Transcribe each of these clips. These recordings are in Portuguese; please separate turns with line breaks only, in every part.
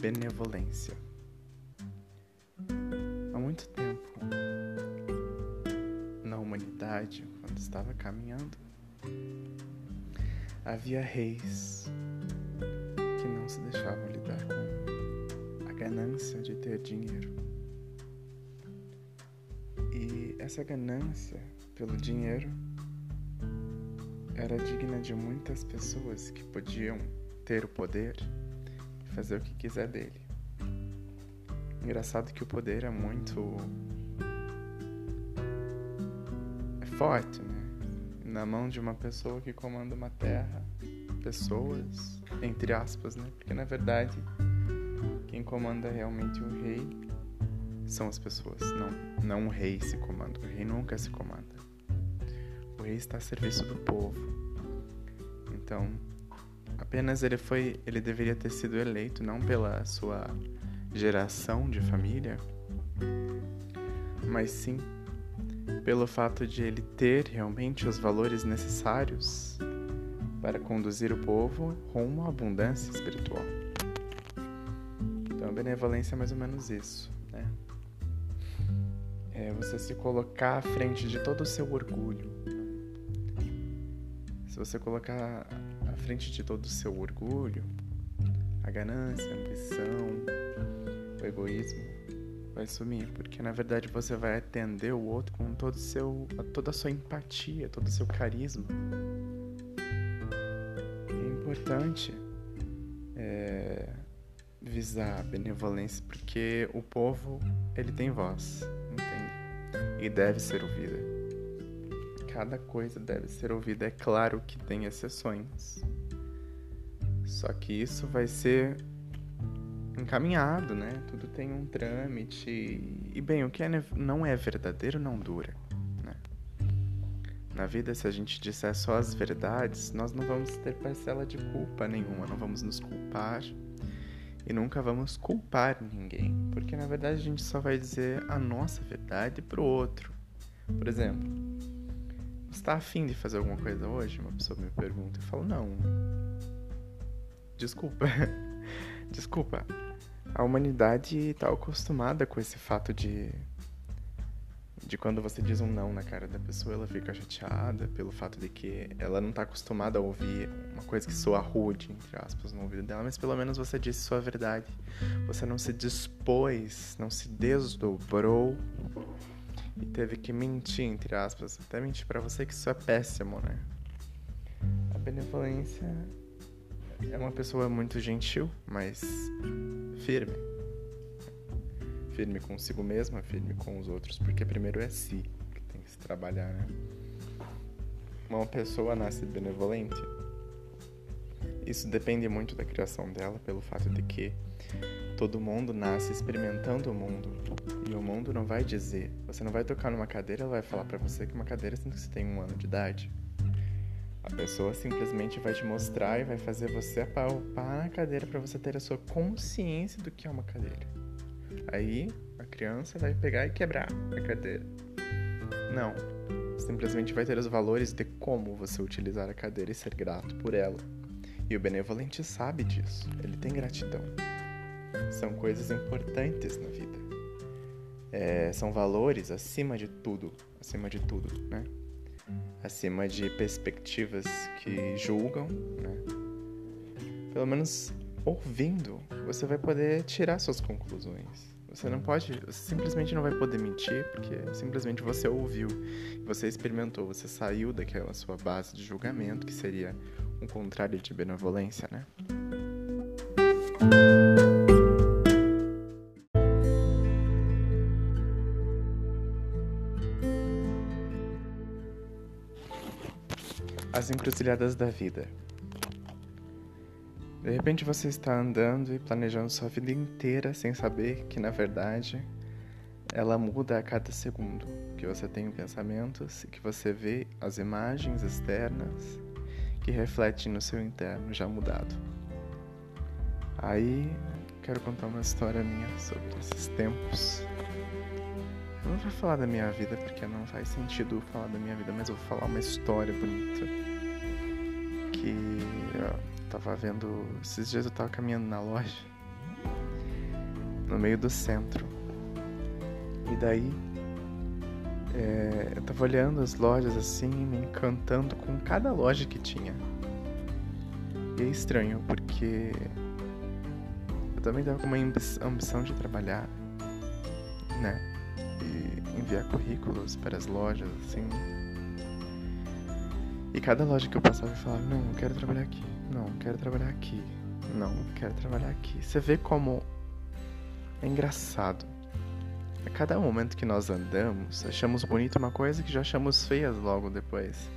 benevolência. Há muito tempo, na humanidade, quando estava caminhando, havia reis que não se deixavam lidar com a ganância de ter dinheiro. E essa ganância pelo dinheiro era digna de muitas pessoas que podiam ter o poder fazer o que quiser dele. Engraçado que o poder é muito é forte, né? Na mão de uma pessoa que comanda uma terra, pessoas, entre aspas, né? Porque na verdade quem comanda realmente o rei são as pessoas, não, não o rei se comanda. O rei nunca se comanda. O rei está a serviço do povo. Então, apenas ele foi, ele deveria ter sido eleito não pela sua geração de família, mas sim pelo fato de ele ter realmente os valores necessários para conduzir o povo rumo à abundância espiritual. Então, a benevolência é mais ou menos isso, né? É você se colocar à frente de todo o seu orgulho. Se você colocar frente de todo o seu orgulho, a ganância, a ambição, o egoísmo vai sumir, porque na verdade você vai atender o outro com todo seu, toda a sua empatia, todo o seu carisma. É importante é, visar a benevolência, porque o povo ele tem voz, entende? E deve ser ouvida. Cada coisa deve ser ouvida. É claro que tem exceções. Só que isso vai ser encaminhado, né? Tudo tem um trâmite. E bem, o que é, não é verdadeiro não dura. Né? Na vida, se a gente disser só as verdades, nós não vamos ter parcela de culpa nenhuma, não vamos nos culpar e nunca vamos culpar ninguém, porque na verdade a gente só vai dizer a nossa verdade pro outro. Por exemplo, você está afim de fazer alguma coisa hoje? Uma pessoa me pergunta, eu falo, não. Desculpa. Desculpa. A humanidade está acostumada com esse fato de de quando você diz um não na cara da pessoa, ela fica chateada pelo fato de que ela não está acostumada a ouvir uma coisa que soa rude, entre aspas, no ouvido dela, mas pelo menos você disse sua verdade. Você não se dispôs, não se desdobrou e teve que mentir, entre aspas, até mentir para você que isso é péssimo, né? A benevolência é uma pessoa muito gentil, mas firme firme consigo mesma, firme com os outros, porque primeiro é si que tem que se trabalhar, né? Uma pessoa nasce benevolente. Isso depende muito da criação dela, pelo fato de que todo mundo nasce experimentando o mundo. E o mundo não vai dizer, você não vai tocar numa cadeira, ela vai falar para você que uma cadeira sendo que você tem um ano de idade. A pessoa simplesmente vai te mostrar e vai fazer você apalpar na cadeira para você ter a sua consciência do que é uma cadeira. Aí a criança vai pegar e quebrar a cadeira. Não. Simplesmente vai ter os valores de como você utilizar a cadeira e ser grato por ela. E o benevolente sabe disso. Ele tem gratidão. São coisas importantes na vida. É, são valores acima de tudo. Acima de tudo, né? Acima de perspectivas que julgam, né? Pelo menos ouvindo, você vai poder tirar suas conclusões. Você não pode, você simplesmente não vai poder mentir, porque simplesmente você ouviu, você experimentou, você saiu daquela sua base de julgamento, que seria um contrário de benevolência, né? As encruzilhadas da vida. De repente você está andando e planejando sua vida inteira sem saber que, na verdade, ela muda a cada segundo. Que você tem pensamentos e que você vê as imagens externas que refletem no seu interno já mudado. Aí, quero contar uma história minha sobre esses tempos. vou falar da minha vida porque não faz sentido falar da minha vida, mas eu vou falar uma história bonita. Que eu tava vendo. Esses dias eu tava caminhando na loja, no meio do centro. E daí é, eu tava olhando as lojas assim, me encantando com cada loja que tinha. E é estranho porque eu também tava com uma ambição de trabalhar, né? E enviar currículos para as lojas, assim. E cada loja que eu passava eu falava, não, quero trabalhar aqui, não, quero trabalhar aqui, não, quero trabalhar aqui. Você vê como é engraçado. A cada momento que nós andamos, achamos bonito uma coisa que já achamos feias logo depois.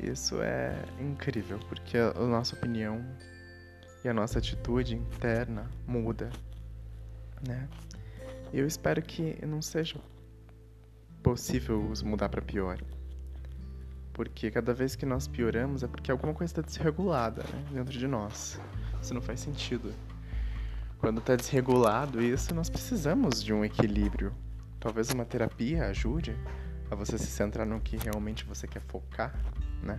Isso é incrível, porque a nossa opinião e a nossa atitude interna muda, né? Eu espero que não seja possível mudar para pior. Porque cada vez que nós pioramos é porque alguma coisa está desregulada né, dentro de nós. Isso não faz sentido. Quando está desregulado isso, nós precisamos de um equilíbrio. Talvez uma terapia ajude a você se centrar no que realmente você quer focar, né?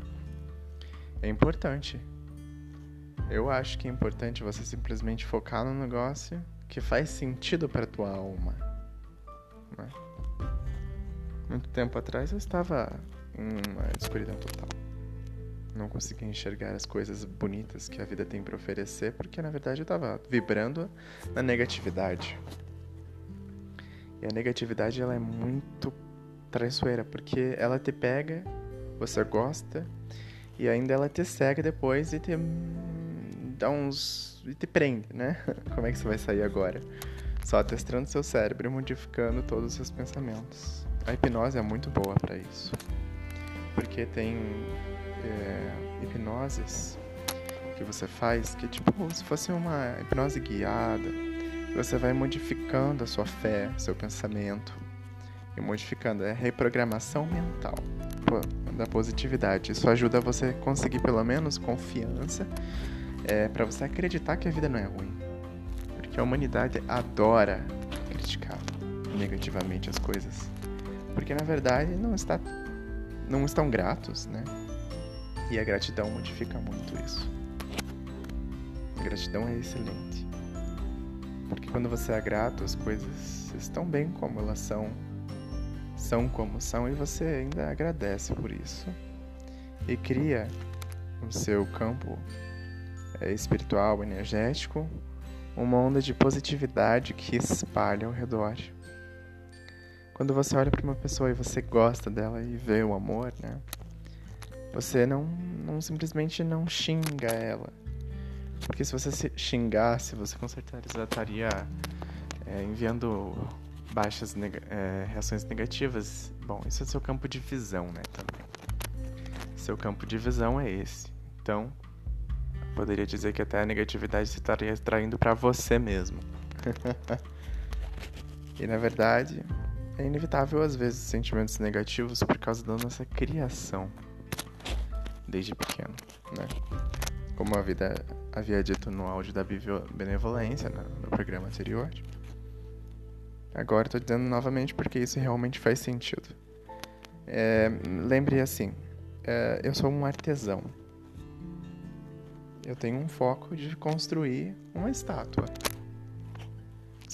É importante. Eu acho que é importante você simplesmente focar no negócio que faz sentido para tua alma. Né? Muito tempo atrás eu estava uma escuridão total. Não conseguia enxergar as coisas bonitas que a vida tem para oferecer, porque na verdade eu estava vibrando na negatividade. E a negatividade ela é muito traiçoeira, porque ela te pega, você gosta, e ainda ela te cega depois e te dá uns. e te prende, né? Como é que você vai sair agora? Só testando seu cérebro e modificando todos os seus pensamentos. A hipnose é muito boa para isso. Porque tem é, hipnoses que você faz que é tipo se fosse uma hipnose guiada. Você vai modificando a sua fé, seu pensamento. E modificando. É reprogramação mental da positividade. Isso ajuda você a conseguir pelo menos confiança é, para você acreditar que a vida não é ruim. Porque a humanidade adora criticar negativamente as coisas. Porque na verdade não está não estão gratos, né? E a gratidão modifica muito isso. A gratidão é excelente. Porque quando você é grato, as coisas estão bem como elas são, são como são, e você ainda agradece por isso. E cria no seu campo é, espiritual, energético, uma onda de positividade que espalha ao redor. Quando você olha para uma pessoa e você gosta dela e vê o amor, né? Você não, não simplesmente não xinga ela. Porque se você se xingasse, você com certeza estaria é, enviando baixas neg é, reações negativas. Bom, isso é seu campo de visão, né? Também. Seu campo de visão é esse. Então, Poderia dizer que até a negatividade se estaria extraindo para você mesmo. e na verdade, é inevitável às vezes sentimentos negativos por causa da nossa criação desde pequeno, né? Como a vida havia dito no áudio da benevolência no, no programa anterior. Agora estou dizendo novamente porque isso realmente faz sentido. É, lembre assim, é, eu sou um artesão eu tenho um foco de construir uma estátua.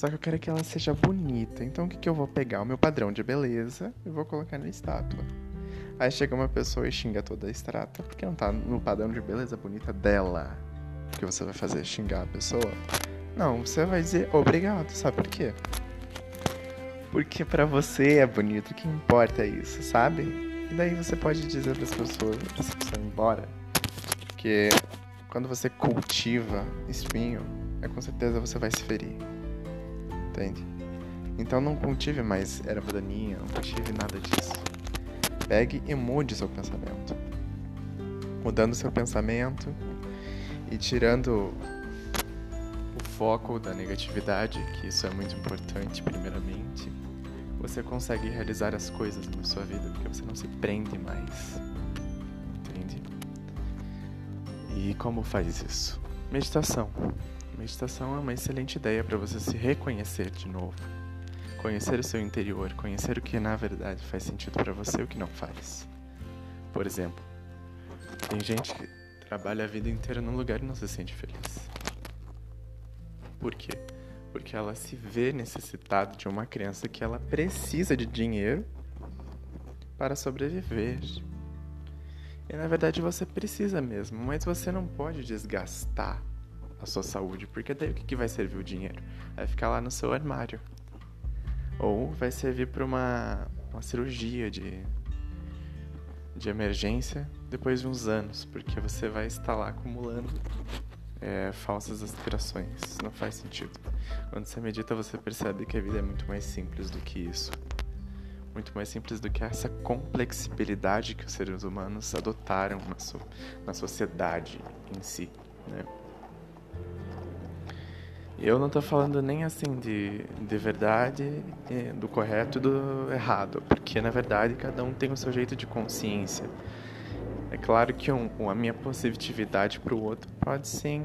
Só que eu quero que ela seja bonita. Então o que, que eu vou pegar? O meu padrão de beleza e vou colocar na estátua. Aí chega uma pessoa e xinga toda a estátua porque não tá no padrão de beleza bonita dela. O que você vai fazer? Xingar a pessoa? Não, você vai dizer obrigado. Sabe por quê? Porque para você é bonito, o que importa é isso, sabe? E daí você pode dizer para as pessoas, essa pessoa embora, que quando você cultiva espinho, é com certeza você vai se ferir. Entende? Então não cultive mais erva daninha, não cultive nada disso. Pegue e mude seu pensamento. Mudando seu pensamento e tirando o foco da negatividade, que isso é muito importante, primeiramente, você consegue realizar as coisas na sua vida, porque você não se prende mais E como faz isso? Meditação. Meditação é uma excelente ideia para você se reconhecer de novo. Conhecer o seu interior, conhecer o que na verdade faz sentido para você e o que não faz. Por exemplo, tem gente que trabalha a vida inteira num lugar e não se sente feliz. Por quê? Porque ela se vê necessitada de uma criança que ela precisa de dinheiro para sobreviver. E na verdade você precisa mesmo, mas você não pode desgastar a sua saúde, porque daí o que, vai servir o dinheiro? Vai ficar lá no seu armário. Ou vai servir para uma, uma cirurgia de, de emergência depois de uns anos, porque você vai estar lá acumulando é, falsas aspirações. Não faz sentido. Quando você medita, você percebe que a vida é muito mais simples do que isso. Muito mais simples do que essa complexibilidade que os seres humanos adotaram na, so na sociedade em si. Né? Eu não estou falando nem assim de, de verdade, do correto e do errado, porque na verdade cada um tem o seu jeito de consciência. É claro que um, a minha positividade para o outro pode ser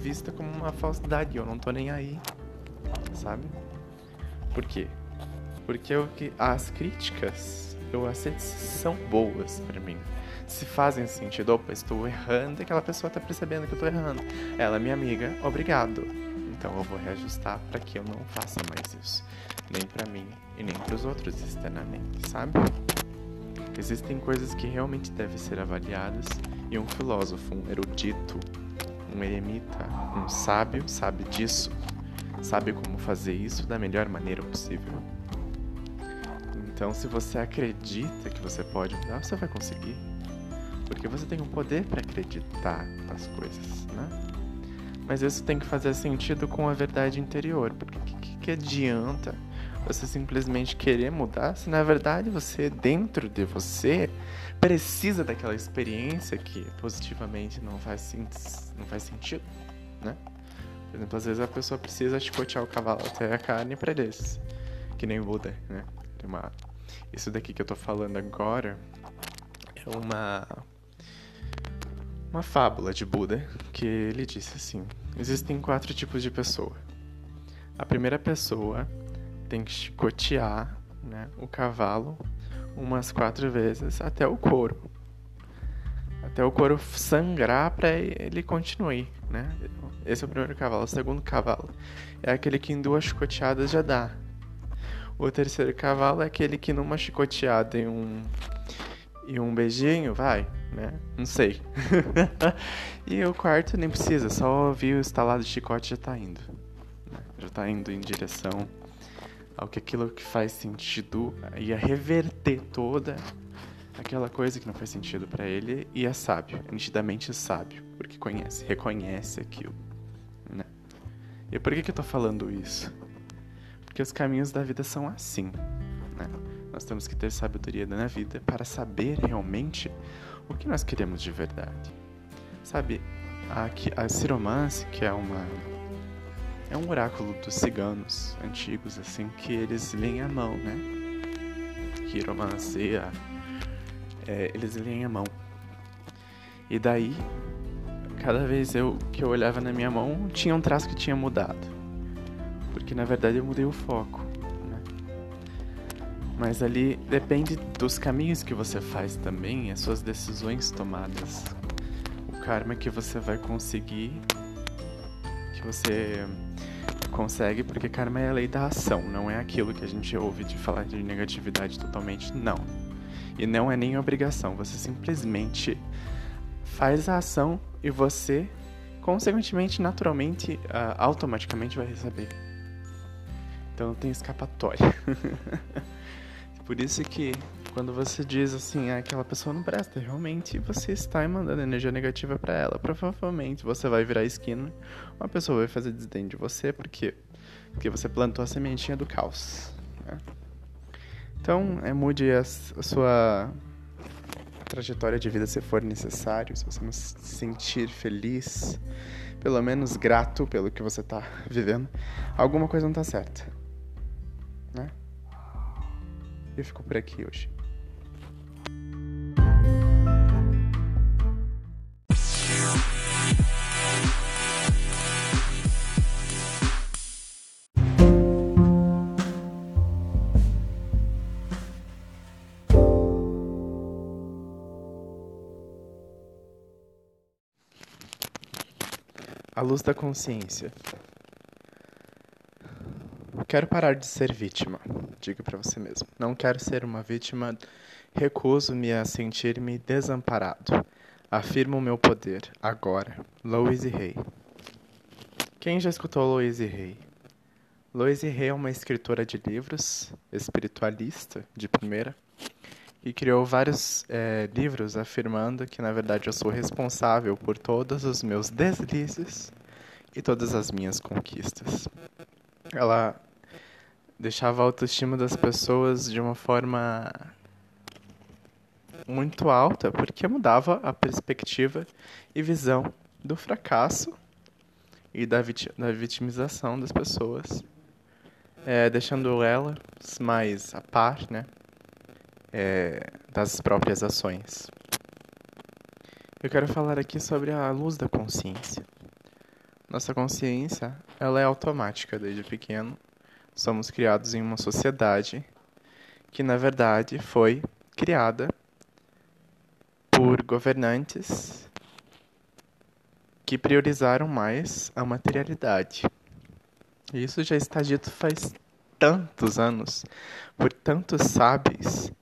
vista como uma falsidade, eu não estou nem aí, sabe? Por quê? Porque eu, as críticas, eu aceito são boas para mim se fazem sentido. Opa, estou errando e aquela pessoa está percebendo que eu estou errando. Ela é minha amiga, obrigado. Então eu vou reajustar para que eu não faça mais isso. Nem para mim e nem para os outros externamente, sabe? Existem coisas que realmente devem ser avaliadas e um filósofo, um erudito, um eremita, um sábio sabe disso, sabe como fazer isso da melhor maneira possível. Então, se você acredita que você pode mudar, você vai conseguir. Porque você tem o poder para acreditar nas coisas, né? Mas isso tem que fazer sentido com a verdade interior. Porque que, que, adianta você simplesmente querer mudar se na verdade você, dentro de você, precisa daquela experiência que positivamente não faz, não faz sentido, né? Por exemplo, às vezes a pessoa precisa chicotear o cavalo até a carne para eles, que nem Buda, né? Uma... Isso daqui que eu tô falando agora é uma uma fábula de Buda que ele disse assim: existem quatro tipos de pessoa. A primeira pessoa tem que chicotear né, o cavalo umas quatro vezes até o couro. Até o couro sangrar para ele continuar, né? Esse é o primeiro cavalo. O segundo cavalo é aquele que em duas chicoteadas já dá. O terceiro cavalo é aquele que numa chicoteada e um e um beijinho, vai, né? Não sei. e o quarto nem precisa, só ouvir o estalado de chicote já tá indo. Né? Já tá indo em direção ao que aquilo que faz sentido ia reverter toda aquela coisa que não faz sentido para ele e é sábio, é nitidamente sábio, porque conhece, reconhece aquilo, né? E por que que eu tô falando isso? Porque os caminhos da vida são assim, né? Nós temos que ter sabedoria na vida para saber realmente o que nós queremos de verdade. Sabe, a, a ciromance, que é uma é um oráculo dos ciganos antigos, assim, que eles leem a mão, né? Quiromancia, é, eles leem a mão. E daí, cada vez eu, que eu olhava na minha mão, tinha um traço que tinha mudado. Porque na verdade eu mudei o foco. Mas ali depende dos caminhos que você faz também, as suas decisões tomadas. O karma que você vai conseguir, que você consegue, porque karma é a lei da ação, não é aquilo que a gente ouve de falar de negatividade totalmente, não. E não é nem obrigação, você simplesmente faz a ação e você, consequentemente, naturalmente, uh, automaticamente vai receber. Então não tem escapatória. Por isso que quando você diz assim, ah, aquela pessoa não presta, realmente você está mandando energia negativa para ela. Provavelmente você vai virar esquina, uma pessoa vai fazer desdém de você, por quê? Porque você plantou a sementinha do caos. Né? Então, é, mude a, a sua trajetória de vida se for necessário, se você não se sentir feliz, pelo menos grato pelo que você está vivendo, alguma coisa não está certa. Eu fico por aqui hoje. A luz da consciência. Quero parar de ser vítima, diga para você mesmo. Não quero ser uma vítima, recuso-me a sentir-me desamparado. Afirmo o meu poder, agora. Louise Hay. Quem já escutou Louise Hay? Louise Hay é uma escritora de livros, espiritualista de primeira, e criou vários é, livros afirmando que, na verdade, eu sou responsável por todos os meus deslizes e todas as minhas conquistas. Ela deixava a autoestima das pessoas de uma forma muito alta, porque mudava a perspectiva e visão do fracasso e da, vit da vitimização das pessoas, é, deixando elas mais a par né, é, das próprias ações. Eu quero falar aqui sobre a luz da consciência. Nossa consciência ela é automática desde pequeno somos criados em uma sociedade que, na verdade, foi criada por governantes que priorizaram mais a materialidade. Isso já está dito faz tantos anos, por tantos sábios,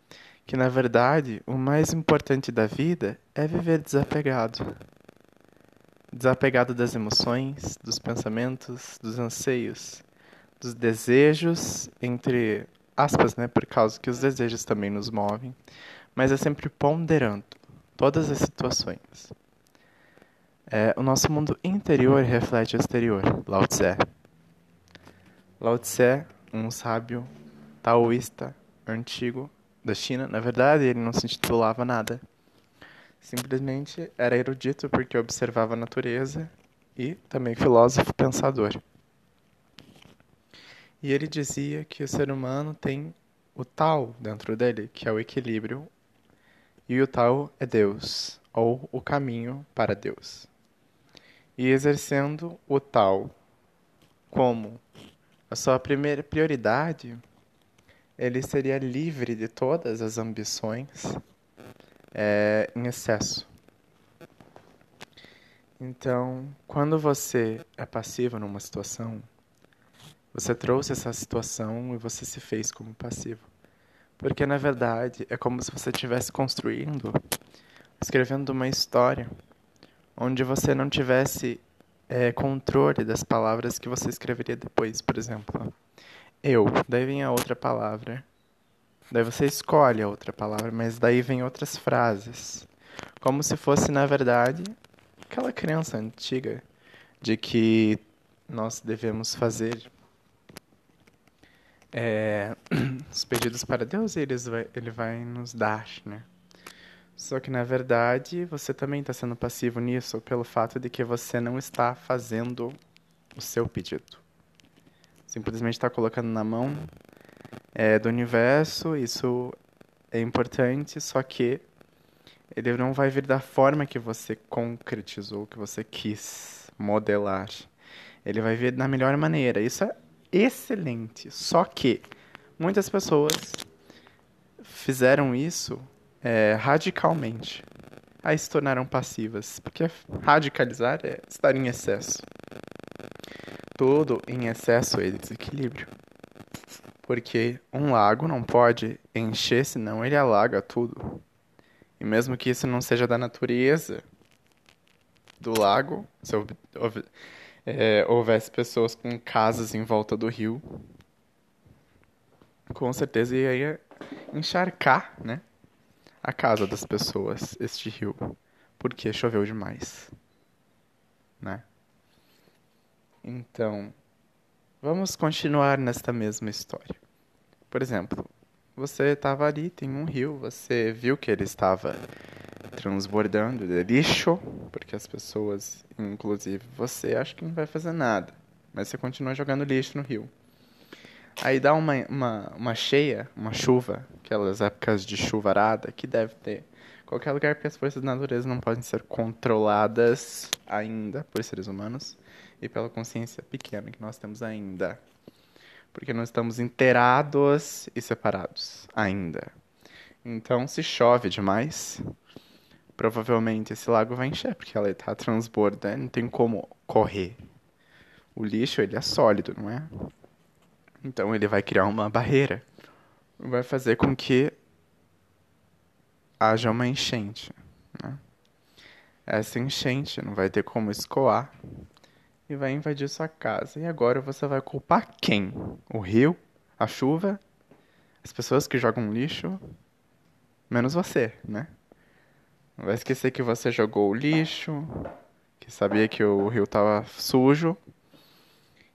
que na verdade o mais importante da vida é viver desapegado. Desapegado das emoções, dos pensamentos, dos anseios, dos desejos, entre aspas, né, por causa que os desejos também nos movem, mas é sempre ponderando todas as situações. É, o nosso mundo interior reflete o exterior, Lao Tse. Lao Tse, um sábio taoísta antigo da China, na verdade ele não se intitulava nada. Simplesmente era erudito porque observava a natureza e também filósofo pensador. E ele dizia que o ser humano tem o tal dentro dele, que é o equilíbrio, e o tal é Deus, ou o caminho para Deus. E exercendo o tal como a sua primeira prioridade, ele seria livre de todas as ambições é, em excesso. Então, quando você é passivo numa situação, você trouxe essa situação e você se fez como passivo. Porque na verdade é como se você estivesse construindo, escrevendo uma história onde você não tivesse é, controle das palavras que você escreveria depois, por exemplo. Eu, daí vem a outra palavra. Daí você escolhe a outra palavra, mas daí vem outras frases. Como se fosse, na verdade, aquela crença antiga de que nós devemos fazer é, os pedidos para Deus eles vai, ele vai nos dar, né? Só que na verdade você também está sendo passivo nisso pelo fato de que você não está fazendo o seu pedido. Simplesmente está colocando na mão é, do universo, isso é importante, só que ele não vai vir da forma que você concretizou, que você quis modelar. Ele vai vir da melhor maneira. Isso é excelente. Só que muitas pessoas fizeram isso é, radicalmente. Aí se tornaram passivas. Porque radicalizar é estar em excesso. Tudo em excesso é desequilíbrio. Porque um lago não pode encher, senão ele alaga tudo. E mesmo que isso não seja da natureza do lago, se é, houvesse pessoas com casas em volta do rio, com certeza ia encharcar, né? A casa das pessoas, este rio, porque choveu demais, né? Então, vamos continuar nesta mesma história. Por exemplo, você estava ali, tem um rio, você viu que ele estava transbordando de lixo, porque as pessoas, inclusive você, acha que não vai fazer nada, mas você continua jogando lixo no rio. Aí dá uma, uma, uma cheia, uma chuva, aquelas épocas de chuvarada que deve ter qualquer lugar porque as forças da natureza não podem ser controladas ainda por seres humanos e pela consciência pequena que nós temos ainda. Porque nós estamos inteirados e separados ainda. Então, se chove demais, provavelmente esse lago vai encher, porque ela está transbordando, não tem como correr. O lixo, ele é sólido, não é? Então ele vai criar uma barreira. Vai fazer com que haja uma enchente. Né? Essa enchente não vai ter como escoar e vai invadir sua casa. E agora você vai culpar quem? O rio? A chuva? As pessoas que jogam lixo? Menos você, né? Vai esquecer que você jogou o lixo, que sabia que o rio estava sujo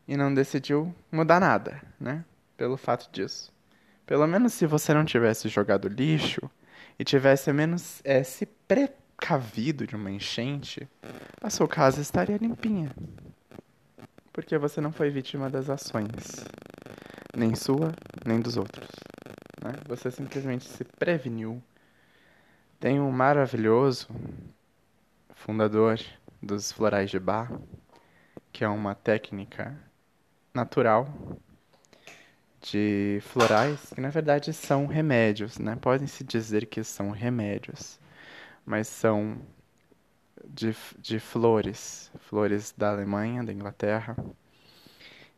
e não decidiu mudar nada, né? Pelo fato disso. Pelo menos se você não tivesse jogado lixo e tivesse menos é, se precavido de uma enchente, a sua casa estaria limpinha. Porque você não foi vítima das ações, nem sua, nem dos outros. Né? Você simplesmente se preveniu tem um maravilhoso fundador dos florais de Bach, que é uma técnica natural de florais que na verdade são remédios, né? Podem se dizer que são remédios, mas são de, de flores, flores da Alemanha, da Inglaterra,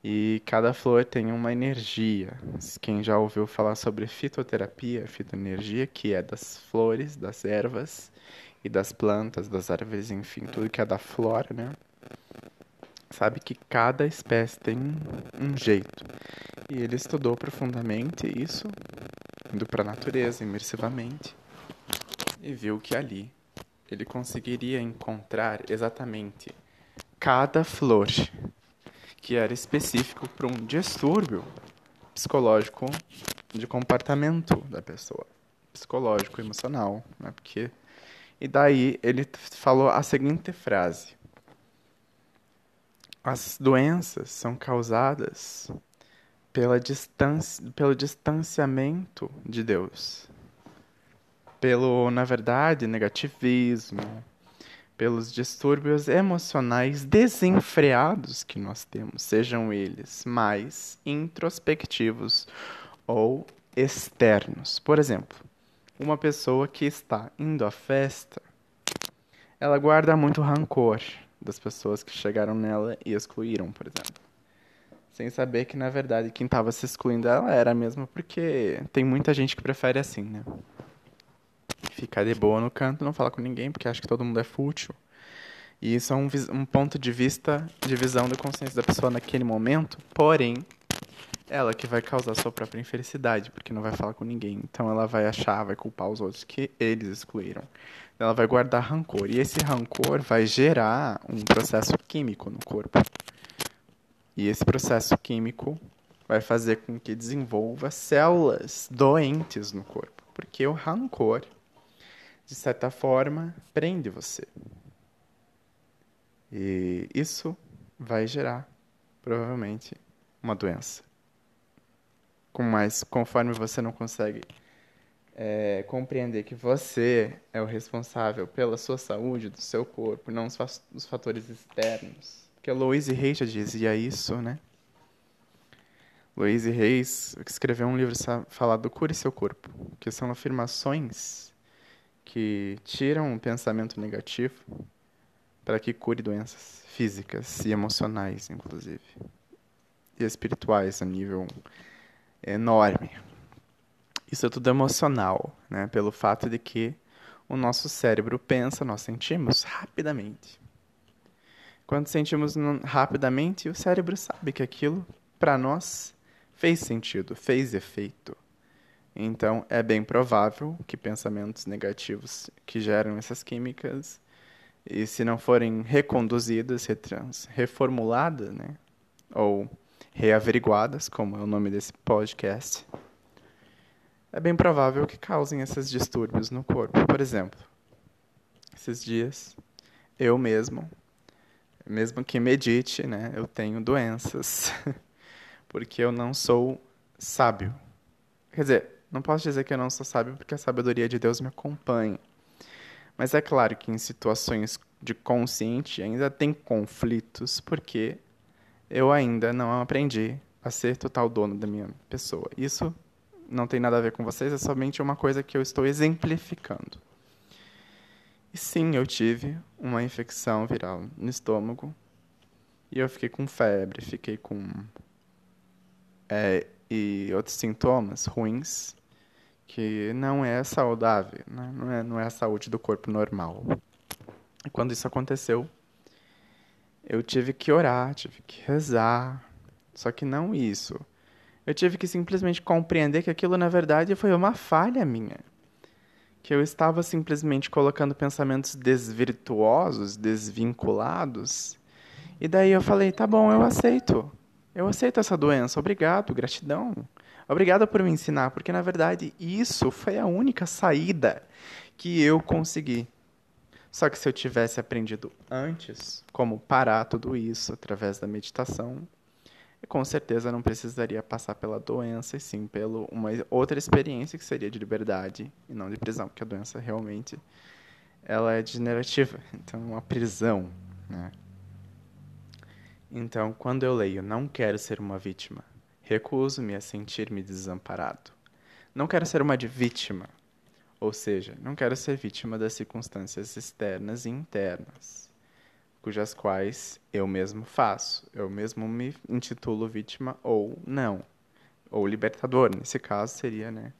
e cada flor tem uma energia. Quem já ouviu falar sobre fitoterapia, fitoenergia, que é das flores, das ervas e das plantas, das árvores, enfim, tudo que é da flora, né? Sabe que cada espécie tem um jeito. E ele estudou profundamente isso, indo para a natureza imersivamente, e viu que ali ele conseguiria encontrar exatamente cada flor que era específico para um distúrbio psicológico de comportamento da pessoa, psicológico, emocional, né? Porque e daí ele falou a seguinte frase: As doenças são causadas pela distância, pelo distanciamento de Deus, pelo, na verdade, negativismo, pelos distúrbios emocionais desenfreados que nós temos, sejam eles mais introspectivos ou externos. Por exemplo, uma pessoa que está indo à festa, ela guarda muito rancor das pessoas que chegaram nela e excluíram, por exemplo. Sem saber que, na verdade, quem estava se excluindo ela era mesmo porque tem muita gente que prefere assim, né? Ficar de boa no canto, não falar com ninguém, porque acha que todo mundo é fútil. E isso é um, um ponto de vista, de visão da consciência da pessoa naquele momento, porém, ela que vai causar sua própria infelicidade, porque não vai falar com ninguém. Então ela vai achar, vai culpar os outros que eles excluíram. Ela vai guardar rancor. E esse rancor vai gerar um processo químico no corpo. E esse processo químico vai fazer com que desenvolva células doentes no corpo. Porque o rancor de certa forma, prende você. E isso vai gerar, provavelmente, uma doença. Mais, conforme você não consegue é, compreender que você é o responsável pela sua saúde, do seu corpo, não os, os fatores externos. Porque a Louise Hay já dizia isso, né? Louise Reis escreveu um livro falado Cure Seu Corpo, que são afirmações que tiram o pensamento negativo para que cure doenças físicas e emocionais, inclusive, e espirituais a nível enorme. Isso é tudo emocional, né? Pelo fato de que o nosso cérebro pensa, nós sentimos rapidamente. Quando sentimos rapidamente, o cérebro sabe que aquilo para nós fez sentido, fez efeito. Então, é bem provável que pensamentos negativos que geram essas químicas, e se não forem reconduzidas, retrans, reformuladas, né, ou reaveriguadas, como é o nome desse podcast, é bem provável que causem esses distúrbios no corpo. Por exemplo, esses dias, eu mesmo, mesmo que medite, né, eu tenho doenças, porque eu não sou sábio. Quer dizer, não posso dizer que eu não sou sábio porque a sabedoria de Deus me acompanha. Mas é claro que em situações de consciente ainda tem conflitos, porque eu ainda não aprendi a ser total dono da minha pessoa. Isso não tem nada a ver com vocês, é somente uma coisa que eu estou exemplificando. E sim, eu tive uma infecção viral no estômago. E eu fiquei com febre, fiquei com. É, e outros sintomas ruins que não é saudável, né? não, é, não é a saúde do corpo normal. E quando isso aconteceu, eu tive que orar, tive que rezar. Só que não isso. Eu tive que simplesmente compreender que aquilo, na verdade, foi uma falha minha. Que eu estava simplesmente colocando pensamentos desvirtuosos, desvinculados. E daí eu falei: tá bom, eu aceito. Eu aceito essa doença. Obrigado, gratidão. Obrigado por me ensinar, porque na verdade isso foi a única saída que eu consegui. Só que se eu tivesse aprendido antes como parar tudo isso através da meditação, com certeza não precisaria passar pela doença, e sim pela uma outra experiência que seria de liberdade e não de prisão, porque a doença realmente ela é degenerativa, então é uma prisão, né? Então, quando eu leio não quero ser uma vítima, Recuso-me a sentir-me desamparado. Não quero ser uma vítima, ou seja, não quero ser vítima das circunstâncias externas e internas, cujas quais eu mesmo faço. Eu mesmo me intitulo vítima ou não. Ou libertador, nesse caso seria, né?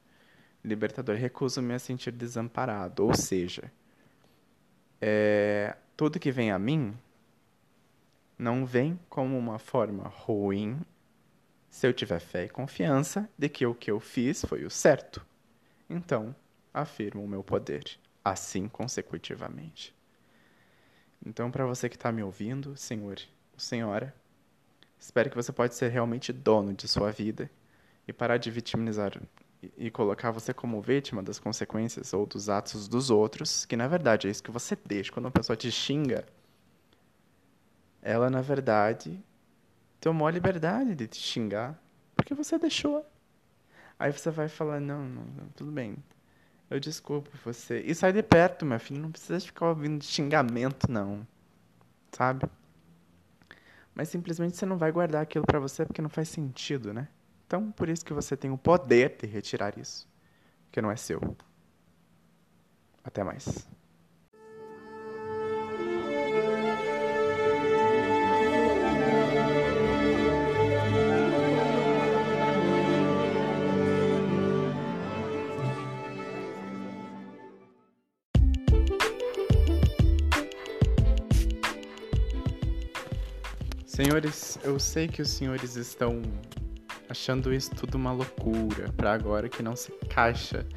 Libertador. Recuso-me a sentir desamparado, ou seja, é, tudo que vem a mim não vem como uma forma ruim se eu tiver fé e confiança de que o que eu fiz foi o certo, então afirmo o meu poder, assim consecutivamente. Então, para você que está me ouvindo, senhor ou senhora, espero que você pode ser realmente dono de sua vida e parar de vitimizar e colocar você como vítima das consequências ou dos atos dos outros, que na verdade é isso que você deixa quando uma pessoa te xinga. Ela, na verdade, tomou a liberdade de te xingar porque você deixou. Aí você vai falar, não, não, não, tudo bem. Eu desculpo você. E sai de perto, meu filho. Não precisa ficar ouvindo xingamento, não. Sabe? Mas simplesmente você não vai guardar aquilo para você porque não faz sentido, né? Então, por isso que você tem o poder de retirar isso. Que não é seu. Até mais. Senhores, eu sei que os senhores estão achando isso tudo uma loucura para agora que não se encaixa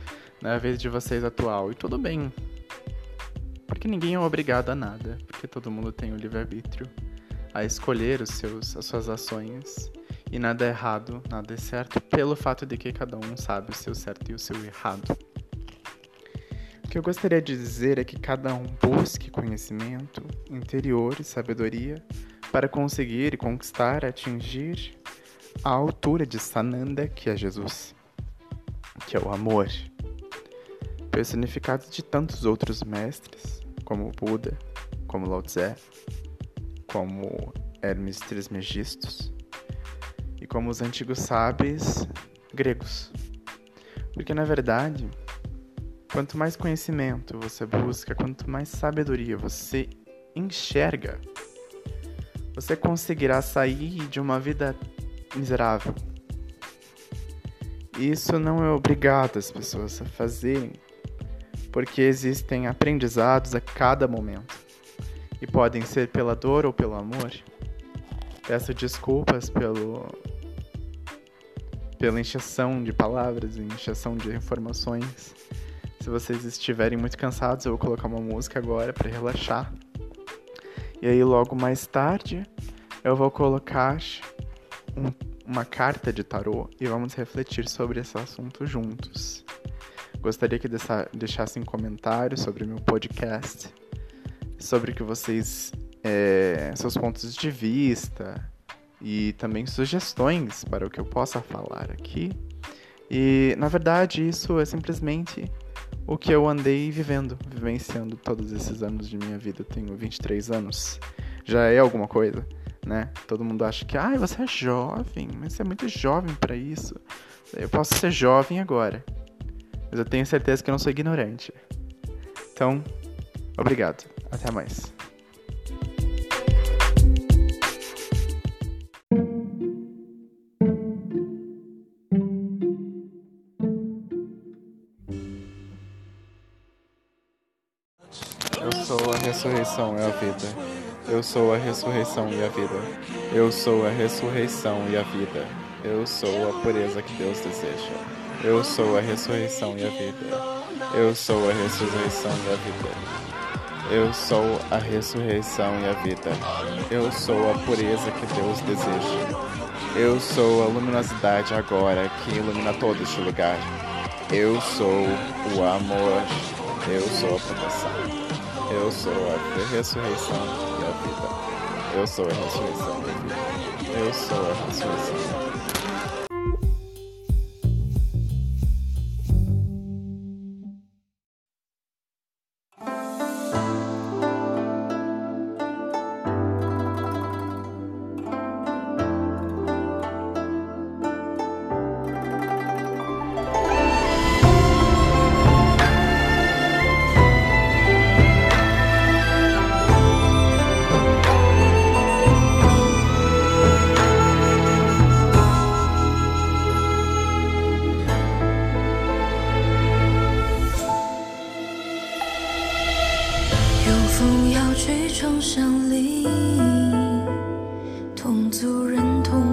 na vez de vocês atual. E tudo bem. Porque ninguém é obrigado a nada, porque todo mundo tem o livre-arbítrio a escolher os seus, as suas ações. E nada é errado, nada é certo, pelo fato de que cada um sabe o seu certo e o seu errado. O que eu gostaria de dizer é que cada um busque conhecimento interior e sabedoria para conseguir e conquistar, atingir a altura de Sananda, que é Jesus, que é o amor, personificado de tantos outros mestres, como Buda, como Lao Tse, como Hermes Trismegistus e como os antigos sábios gregos. Porque na verdade, quanto mais conhecimento você busca, quanto mais sabedoria você enxerga, você conseguirá sair de uma vida miserável. Isso não é obrigado as pessoas a fazerem, porque existem aprendizados a cada momento e podem ser pela dor ou pelo amor. Peço desculpas pelo pela encheção de palavras e de informações. Se vocês estiverem muito cansados, eu vou colocar uma música agora para relaxar. E aí, logo mais tarde, eu vou colocar um, uma carta de tarô e vamos refletir sobre esse assunto juntos. Gostaria que deixassem comentários sobre meu podcast, sobre que vocês, é, seus pontos de vista e também sugestões para o que eu possa falar aqui. E na verdade, isso é simplesmente o que eu andei vivendo, vivenciando todos esses anos de minha vida. Eu tenho 23 anos. Já é alguma coisa, né? Todo mundo acha que, ah, você é jovem, mas você é muito jovem para isso. Eu posso ser jovem agora, mas eu tenho certeza que eu não sou ignorante. Então, Obrigado. Até mais. Ressurreição e a vida. Eu sou a ressurreição e a vida. Eu sou a ressurreição e a vida. Eu sou a pureza que Deus deseja. Eu sou a ressurreição e a vida. Eu sou a ressurreição e a vida. Eu sou a ressurreição e a vida. Eu sou a pureza que Deus deseja. Eu sou a luminosidade agora que ilumina todo este lugar. Eu sou o amor. Eu sou a proteção. Eu sou a ressurreição e a vida. Eu sou a ressurreição e a vida. Eu sou a ressurreição e a vida.
风摇去窗上立，同族人同。